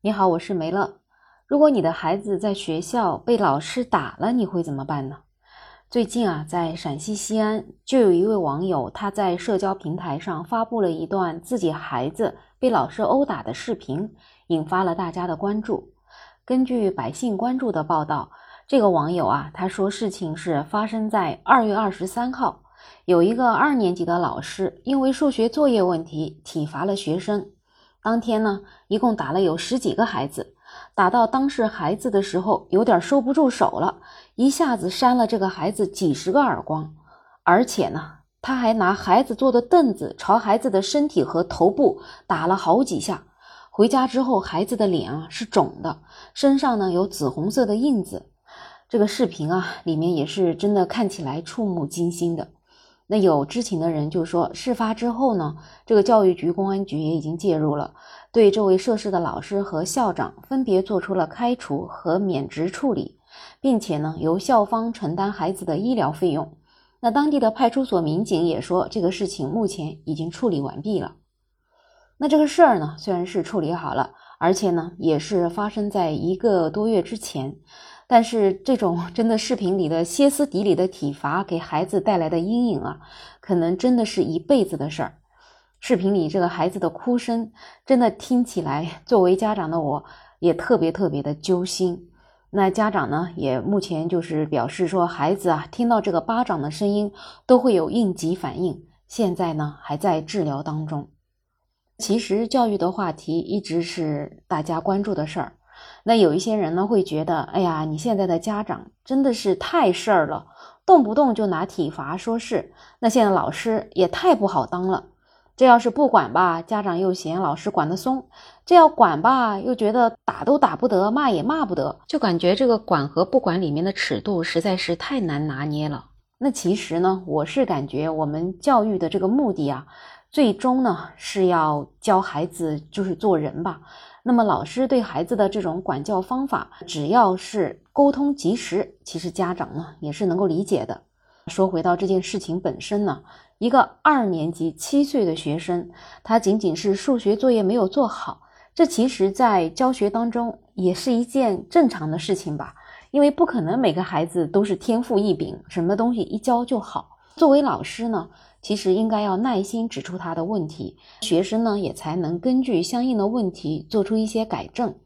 你好，我是梅乐。如果你的孩子在学校被老师打了，你会怎么办呢？最近啊，在陕西西安就有一位网友，他在社交平台上发布了一段自己孩子被老师殴打的视频，引发了大家的关注。根据百姓关注的报道，这个网友啊，他说事情是发生在二月二十三号，有一个二年级的老师因为数学作业问题体罚了学生。当天呢，一共打了有十几个孩子，打到当事孩子的时候，有点收不住手了，一下子扇了这个孩子几十个耳光，而且呢，他还拿孩子坐的凳子朝孩子的身体和头部打了好几下。回家之后，孩子的脸啊是肿的，身上呢有紫红色的印子。这个视频啊，里面也是真的看起来触目惊心的。那有知情的人就说，事发之后呢，这个教育局、公安局也已经介入了，对这位涉事的老师和校长分别做出了开除和免职处理，并且呢，由校方承担孩子的医疗费用。那当地的派出所民警也说，这个事情目前已经处理完毕了。那这个事儿呢，虽然是处理好了，而且呢，也是发生在一个多月之前。但是这种真的视频里的歇斯底里的体罚给孩子带来的阴影啊，可能真的是一辈子的事儿。视频里这个孩子的哭声，真的听起来，作为家长的我也特别特别的揪心。那家长呢，也目前就是表示说，孩子啊，听到这个巴掌的声音都会有应急反应，现在呢还在治疗当中。其实教育的话题一直是大家关注的事儿。那有一些人呢会觉得，哎呀，你现在的家长真的是太事儿了，动不动就拿体罚说事。那现在老师也太不好当了，这要是不管吧，家长又嫌老师管得松；这要管吧，又觉得打都打不得，骂也骂不得，就感觉这个管和不管里面的尺度实在是太难拿捏了。那其实呢，我是感觉我们教育的这个目的啊，最终呢是要教孩子就是做人吧。那么老师对孩子的这种管教方法，只要是沟通及时，其实家长呢也是能够理解的。说回到这件事情本身呢，一个二年级七岁的学生，他仅仅是数学作业没有做好，这其实在教学当中也是一件正常的事情吧，因为不可能每个孩子都是天赋异禀，什么东西一教就好。作为老师呢。其实应该要耐心指出他的问题，学生呢也才能根据相应的问题做出一些改正，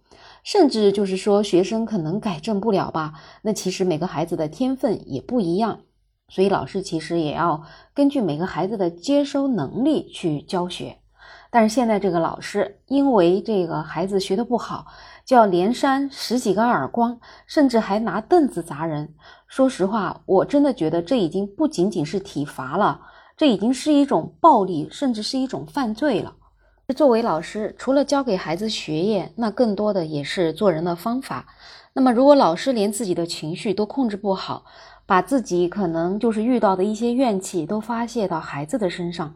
甚至就是说学生可能改正不了吧，那其实每个孩子的天分也不一样，所以老师其实也要根据每个孩子的接收能力去教学。但是现在这个老师因为这个孩子学的不好，就要连扇十几个耳光，甚至还拿凳子砸人。说实话，我真的觉得这已经不仅仅是体罚了。这已经是一种暴力，甚至是一种犯罪了。作为老师，除了教给孩子学业，那更多的也是做人的方法。那么，如果老师连自己的情绪都控制不好，把自己可能就是遇到的一些怨气都发泄到孩子的身上，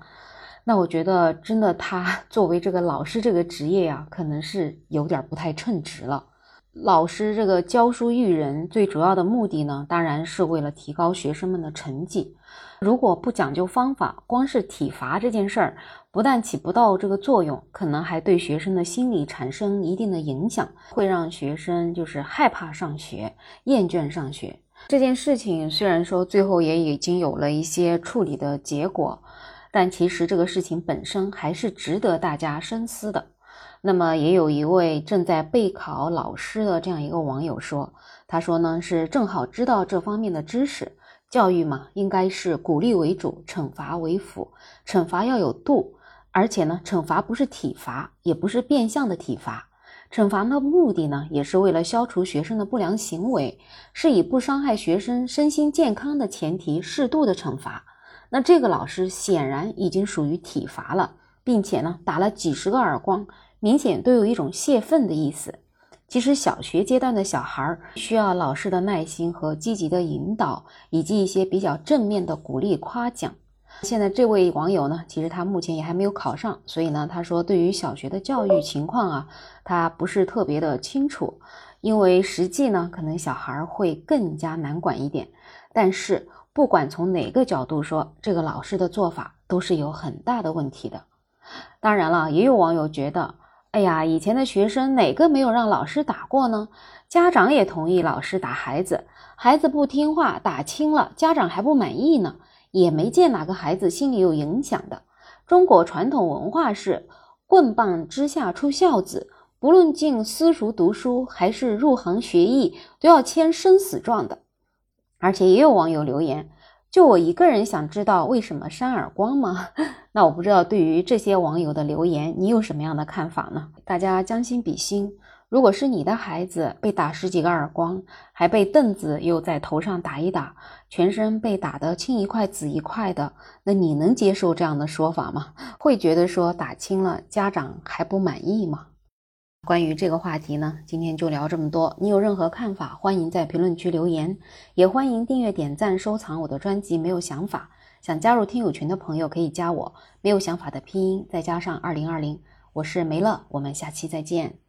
那我觉得真的他 作为这个老师这个职业呀，可能是有点不太称职了。老师这个教书育人最主要的目的呢，当然是为了提高学生们的成绩。如果不讲究方法，光是体罚这件事儿，不但起不到这个作用，可能还对学生的心理产生一定的影响，会让学生就是害怕上学、厌倦上学。这件事情虽然说最后也已经有了一些处理的结果，但其实这个事情本身还是值得大家深思的。那么，也有一位正在备考老师的这样一个网友说：“他说呢，是正好知道这方面的知识。教育嘛，应该是鼓励为主，惩罚为辅。惩罚要有度，而且呢，惩罚不是体罚，也不是变相的体罚。惩罚的目的呢，也是为了消除学生的不良行为，是以不伤害学生身心健康的前提，适度的惩罚。那这个老师显然已经属于体罚了，并且呢，打了几十个耳光。”明显都有一种泄愤的意思。其实小学阶段的小孩需要老师的耐心和积极的引导，以及一些比较正面的鼓励夸奖。现在这位网友呢，其实他目前也还没有考上，所以呢，他说对于小学的教育情况啊，他不是特别的清楚，因为实际呢，可能小孩会更加难管一点。但是不管从哪个角度说，这个老师的做法都是有很大的问题的。当然了，也有网友觉得。哎呀，以前的学生哪个没有让老师打过呢？家长也同意老师打孩子，孩子不听话，打轻了，家长还不满意呢。也没见哪个孩子心里有影响的。中国传统文化是“棍棒之下出孝子”，不论进私塾读书还是入行学艺，都要签生死状的。而且也有网友留言。就我一个人想知道为什么扇耳光吗？那我不知道对于这些网友的留言，你有什么样的看法呢？大家将心比心，如果是你的孩子被打十几个耳光，还被凳子又在头上打一打，全身被打得青一块紫一块的，那你能接受这样的说法吗？会觉得说打轻了，家长还不满意吗？关于这个话题呢，今天就聊这么多。你有任何看法，欢迎在评论区留言，也欢迎订阅、点赞、收藏我的专辑。没有想法，想加入听友群的朋友可以加我，没有想法的拼音再加上二零二零，我是梅乐，我们下期再见。